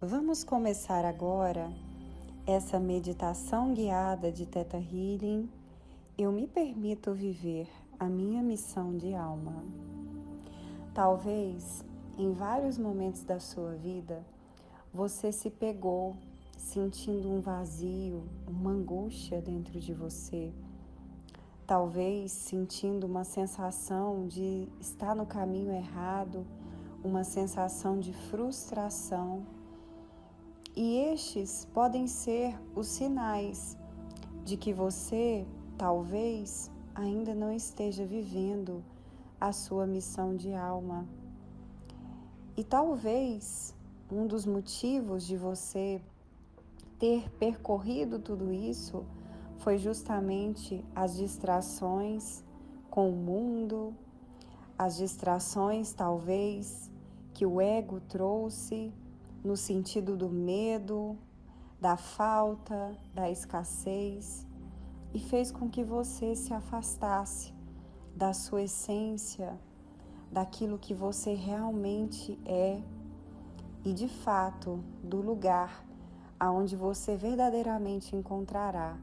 Vamos começar agora essa meditação guiada de Teta Healing. Eu me permito viver a minha missão de alma. Talvez em vários momentos da sua vida você se pegou sentindo um vazio, uma angústia dentro de você. Talvez sentindo uma sensação de estar no caminho errado, uma sensação de frustração. E estes podem ser os sinais de que você talvez ainda não esteja vivendo a sua missão de alma. E talvez um dos motivos de você ter percorrido tudo isso foi justamente as distrações com o mundo, as distrações talvez que o ego trouxe no sentido do medo, da falta, da escassez e fez com que você se afastasse da sua essência, daquilo que você realmente é e de fato do lugar aonde você verdadeiramente encontrará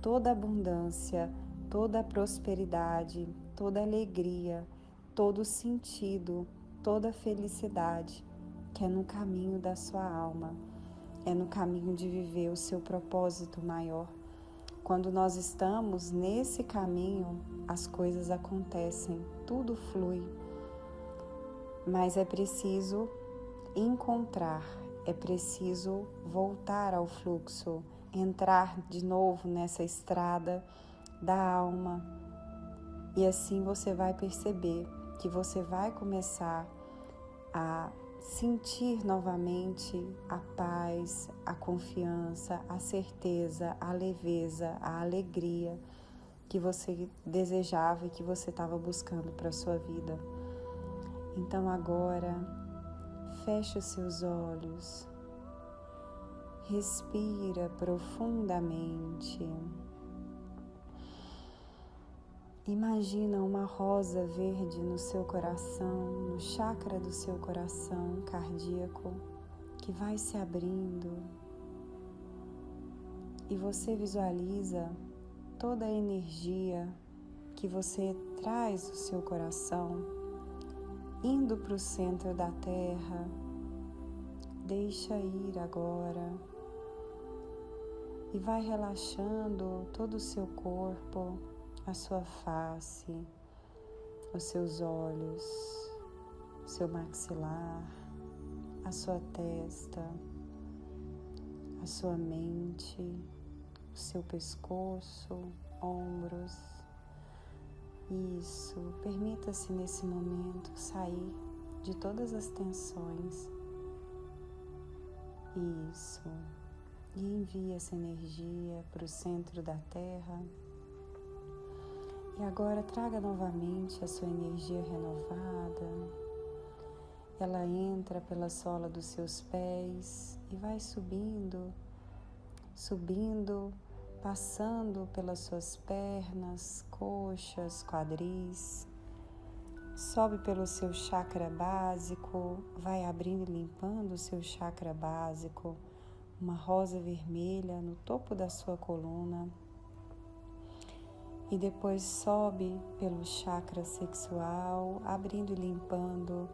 toda abundância, toda prosperidade, toda alegria, todo sentido, toda felicidade, que é no caminho da sua alma, é no caminho de viver o seu propósito maior. Quando nós estamos nesse caminho, as coisas acontecem, tudo flui. Mas é preciso encontrar, é preciso voltar ao fluxo, entrar de novo nessa estrada da alma. E assim você vai perceber que você vai começar a sentir novamente a paz, a confiança, a certeza, a leveza, a alegria que você desejava e que você estava buscando para a sua vida. Então agora Feche os seus olhos, respira profundamente. Imagina uma rosa verde no seu coração, no chakra do seu coração cardíaco, que vai se abrindo. E você visualiza toda a energia que você traz do seu coração indo para o centro da terra. Deixa ir agora e vai relaxando todo o seu corpo, a sua face, os seus olhos, seu maxilar, a sua testa, a sua mente, o seu pescoço, ombros isso, permita-se nesse momento sair de todas as tensões. Isso, e envie essa energia para o centro da Terra. E agora traga novamente a sua energia renovada. Ela entra pela sola dos seus pés e vai subindo, subindo passando pelas suas pernas, coxas, quadris. Sobe pelo seu chakra básico, vai abrindo e limpando o seu chakra básico, uma rosa vermelha no topo da sua coluna. E depois sobe pelo chakra sexual, abrindo e limpando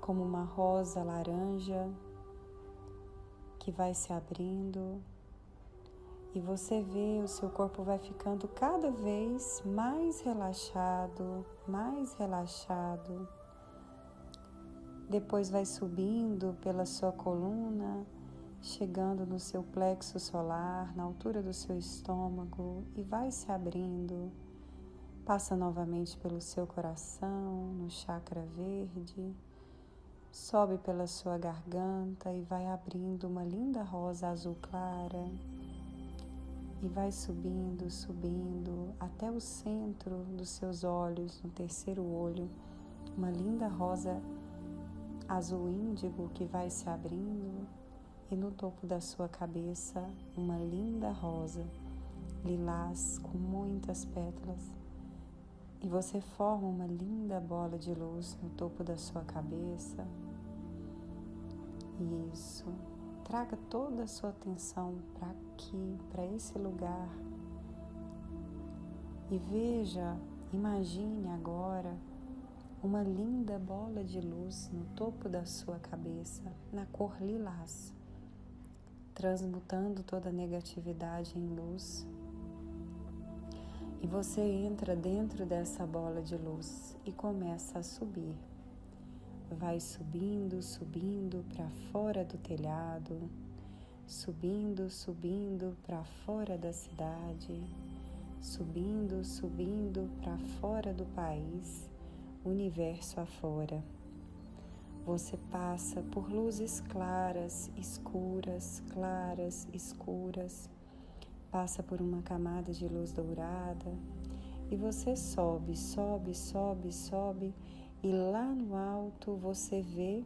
como uma rosa laranja que vai se abrindo e você vê o seu corpo vai ficando cada vez mais relaxado, mais relaxado. Depois vai subindo pela sua coluna, chegando no seu plexo solar, na altura do seu estômago e vai se abrindo. Passa novamente pelo seu coração, no chakra verde, sobe pela sua garganta e vai abrindo uma linda rosa azul clara e vai subindo, subindo até o centro dos seus olhos, no terceiro olho, uma linda rosa azul índigo que vai se abrindo e no topo da sua cabeça uma linda rosa lilás com muitas pétalas. E você forma uma linda bola de luz no topo da sua cabeça. Isso. Traga toda a sua atenção para aqui, para esse lugar. E veja, imagine agora uma linda bola de luz no topo da sua cabeça, na cor lilás, transmutando toda a negatividade em luz. E você entra dentro dessa bola de luz e começa a subir. Vai subindo, subindo para fora do telhado, subindo, subindo para fora da cidade, subindo, subindo para fora do país universo afora. Você passa por luzes claras, escuras, claras, escuras, passa por uma camada de luz dourada. E você sobe, sobe, sobe, sobe. E lá no alto você vê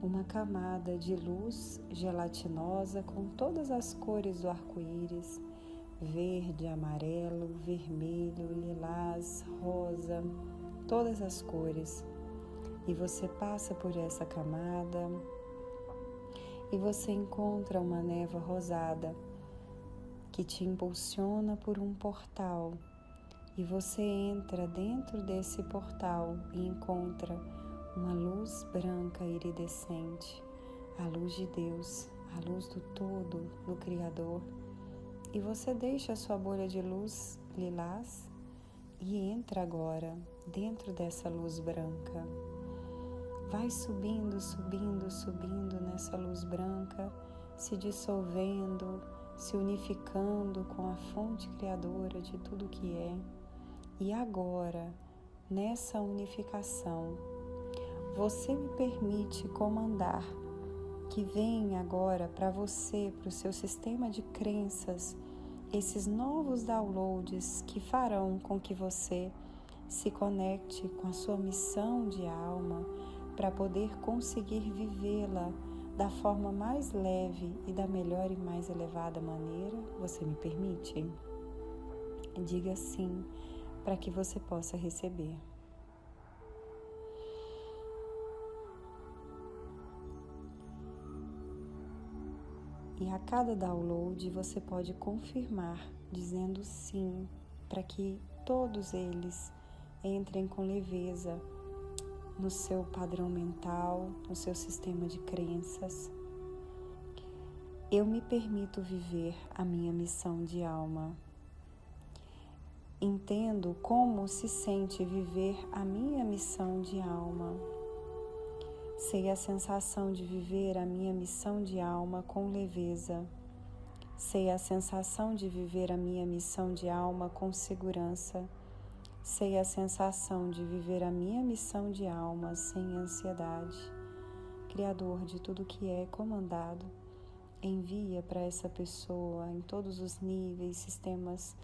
uma camada de luz gelatinosa com todas as cores do arco-íris. Verde, amarelo, vermelho, lilás, rosa todas as cores. E você passa por essa camada e você encontra uma névoa rosada que te impulsiona por um portal. E você entra dentro desse portal e encontra uma luz branca iridescente, a luz de Deus, a luz do todo, do Criador. E você deixa a sua bolha de luz lilás e entra agora dentro dessa luz branca. Vai subindo, subindo, subindo nessa luz branca, se dissolvendo, se unificando com a fonte criadora de tudo que é. E agora, nessa unificação, você me permite comandar que venha agora para você, para o seu sistema de crenças, esses novos downloads que farão com que você se conecte com a sua missão de alma para poder conseguir vivê-la da forma mais leve e da melhor e mais elevada maneira, você me permite? Diga sim para que você possa receber. E a cada download você pode confirmar dizendo sim para que todos eles entrem com leveza no seu padrão mental, no seu sistema de crenças. Eu me permito viver a minha missão de alma. Entendo como se sente viver a minha missão de alma Sei a sensação de viver a minha missão de alma com leveza. Sei a sensação de viver a minha missão de alma com segurança. Sei a sensação de viver a minha missão de alma sem ansiedade. Criador de tudo que é comandado, envia para essa pessoa em todos os níveis, sistemas,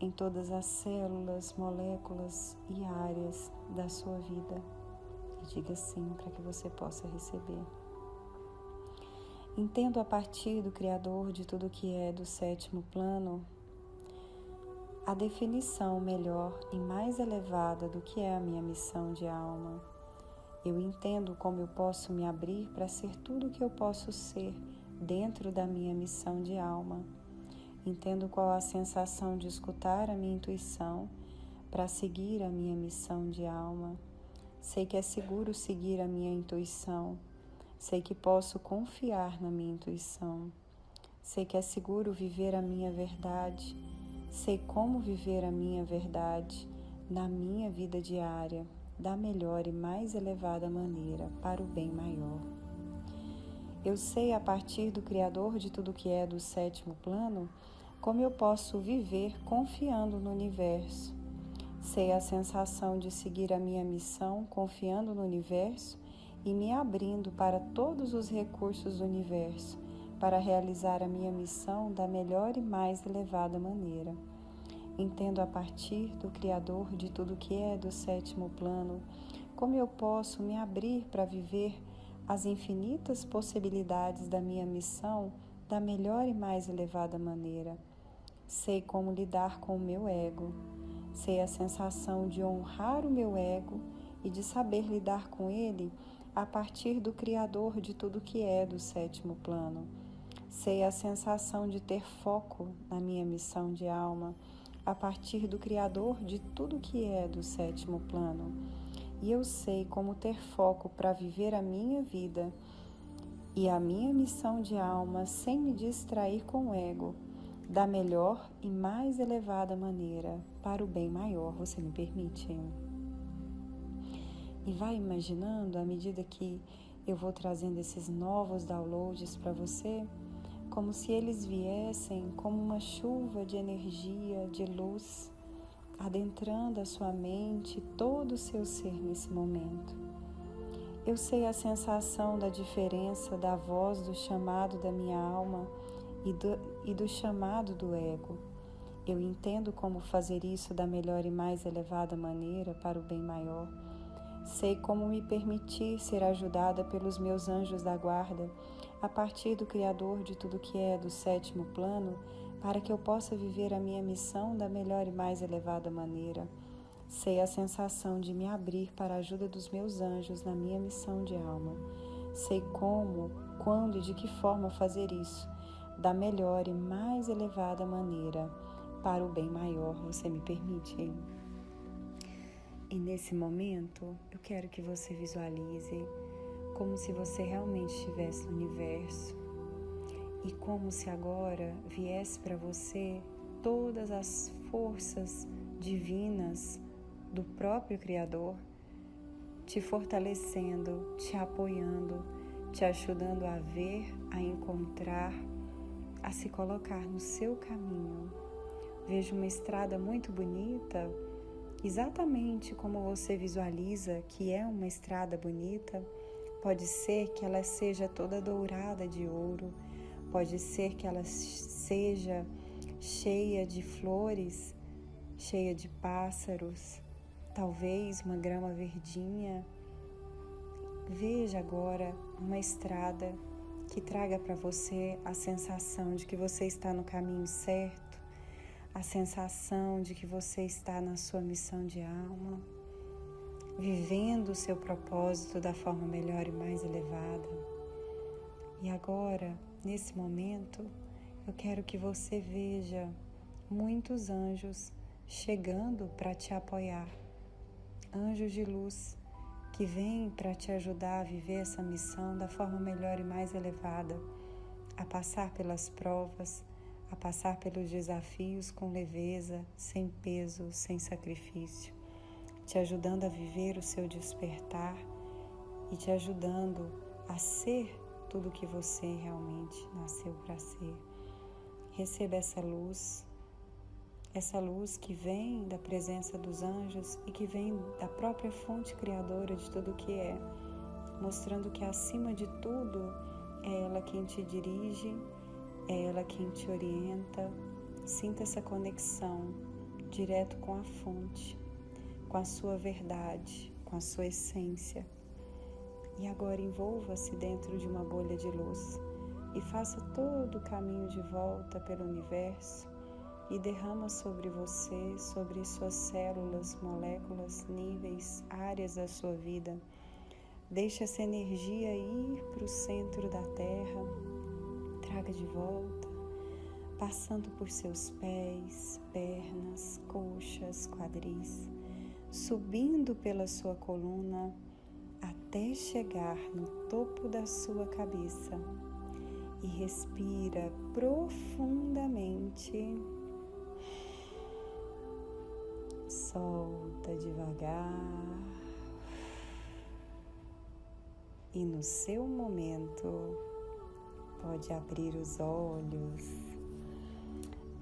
em todas as células, moléculas e áreas da sua vida e diga sim para que você possa receber. Entendo a partir do Criador de tudo que é do sétimo plano a definição melhor e mais elevada do que é a minha missão de alma. Eu entendo como eu posso me abrir para ser tudo o que eu posso ser dentro da minha missão de alma. Entendo qual a sensação de escutar a minha intuição para seguir a minha missão de alma. Sei que é seguro seguir a minha intuição. Sei que posso confiar na minha intuição. Sei que é seguro viver a minha verdade. Sei como viver a minha verdade na minha vida diária da melhor e mais elevada maneira para o bem maior. Eu sei a partir do Criador de tudo que é do sétimo plano como eu posso viver confiando no universo Sei a sensação de seguir a minha missão confiando no universo e me abrindo para todos os recursos do universo para realizar a minha missão da melhor e mais elevada maneira. Entendo a partir do Criador de tudo que é do sétimo plano como eu posso me abrir para viver as infinitas possibilidades da minha missão da melhor e mais elevada maneira. Sei como lidar com o meu ego Sei a sensação de honrar o meu ego e de saber lidar com ele a partir do Criador de tudo que é do sétimo plano. Sei a sensação de ter foco na minha missão de alma a partir do Criador de tudo que é do sétimo plano. E eu sei como ter foco para viver a minha vida e a minha missão de alma sem me distrair com o ego, da melhor e mais elevada maneira, para o bem maior, você me permite? E vai imaginando, à medida que eu vou trazendo esses novos downloads para você, como se eles viessem como uma chuva de energia, de luz, adentrando a sua mente, todo o seu ser nesse momento. Eu sei a sensação da diferença da voz do chamado da minha alma e do, e do chamado do ego. Eu entendo como fazer isso da melhor e mais elevada maneira para o bem maior. Sei como me permitir ser ajudada pelos meus anjos da guarda a partir do Criador de tudo que é do sétimo plano, para que eu possa viver a minha missão da melhor e mais elevada maneira. Sei a sensação de me abrir para a ajuda dos meus anjos na minha missão de alma. Sei como, quando e de que forma fazer isso, da melhor e mais elevada maneira, para o bem maior, você me permite? E nesse momento, eu quero que você visualize como se você realmente estivesse no universo e como se agora viesse para você todas as forças divinas do próprio Criador te fortalecendo, te apoiando, te ajudando a ver, a encontrar, a se colocar no seu caminho. Vejo uma estrada muito bonita, exatamente como você visualiza que é uma estrada bonita Pode ser que ela seja toda dourada de ouro, pode ser que ela seja cheia de flores, cheia de pássaros, talvez uma grama verdinha. Veja agora uma estrada que traga para você a sensação de que você está no caminho certo, a sensação de que você está na sua missão de alma vivendo o seu propósito da forma melhor e mais elevada. E agora, nesse momento, eu quero que você veja muitos anjos chegando para te apoiar. Anjos de luz que vêm para te ajudar a viver essa missão da forma melhor e mais elevada, a passar pelas provas, a passar pelos desafios com leveza, sem peso, sem sacrifício te ajudando a viver o seu despertar e te ajudando a ser tudo que você realmente nasceu para ser. Receba essa luz, essa luz que vem da presença dos anjos e que vem da própria fonte criadora de tudo que é, mostrando que acima de tudo é ela quem te dirige, é ela quem te orienta. Sinta essa conexão direto com a fonte com a sua verdade, com a sua essência. E agora envolva-se dentro de uma bolha de luz e faça todo o caminho de volta pelo universo e derrama sobre você, sobre suas células, moléculas, níveis, áreas da sua vida. Deixe essa energia ir para o centro da Terra, traga de volta, passando por seus pés, pernas, coxas, quadris subindo pela sua coluna até chegar no topo da sua cabeça e respira profundamente. Solta devagar. E no seu momento, pode abrir os olhos.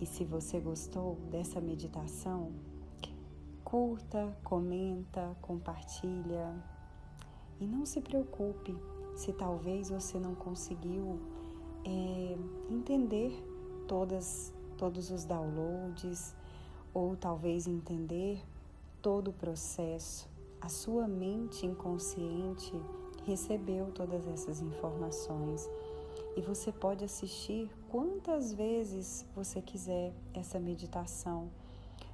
E se você gostou dessa meditação, Curta, comenta, compartilha. E não se preocupe se talvez você não conseguiu é, entender todas, todos os downloads ou talvez entender todo o processo. A sua mente inconsciente recebeu todas essas informações e você pode assistir quantas vezes você quiser essa meditação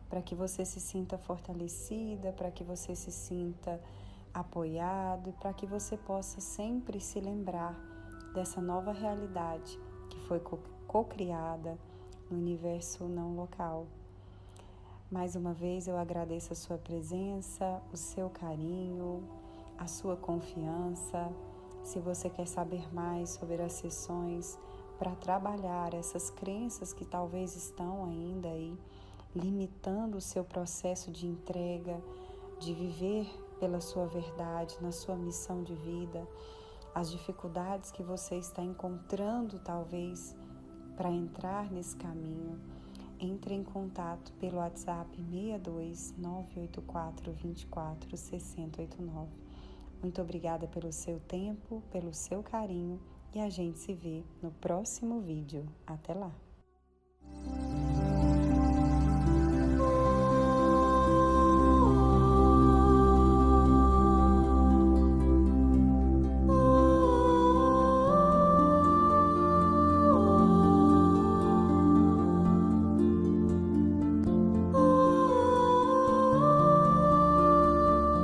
para que você se sinta fortalecida, para que você se sinta apoiado e para que você possa sempre se lembrar dessa nova realidade que foi co-criada no universo não local. Mais uma vez eu agradeço a sua presença, o seu carinho, a sua confiança. Se você quer saber mais sobre as sessões para trabalhar essas crenças que talvez estão ainda aí limitando o seu processo de entrega, de viver pela sua verdade, na sua missão de vida, as dificuldades que você está encontrando talvez para entrar nesse caminho, entre em contato pelo WhatsApp 62 984 24 6089. Muito obrigada pelo seu tempo, pelo seu carinho e a gente se vê no próximo vídeo. Até lá!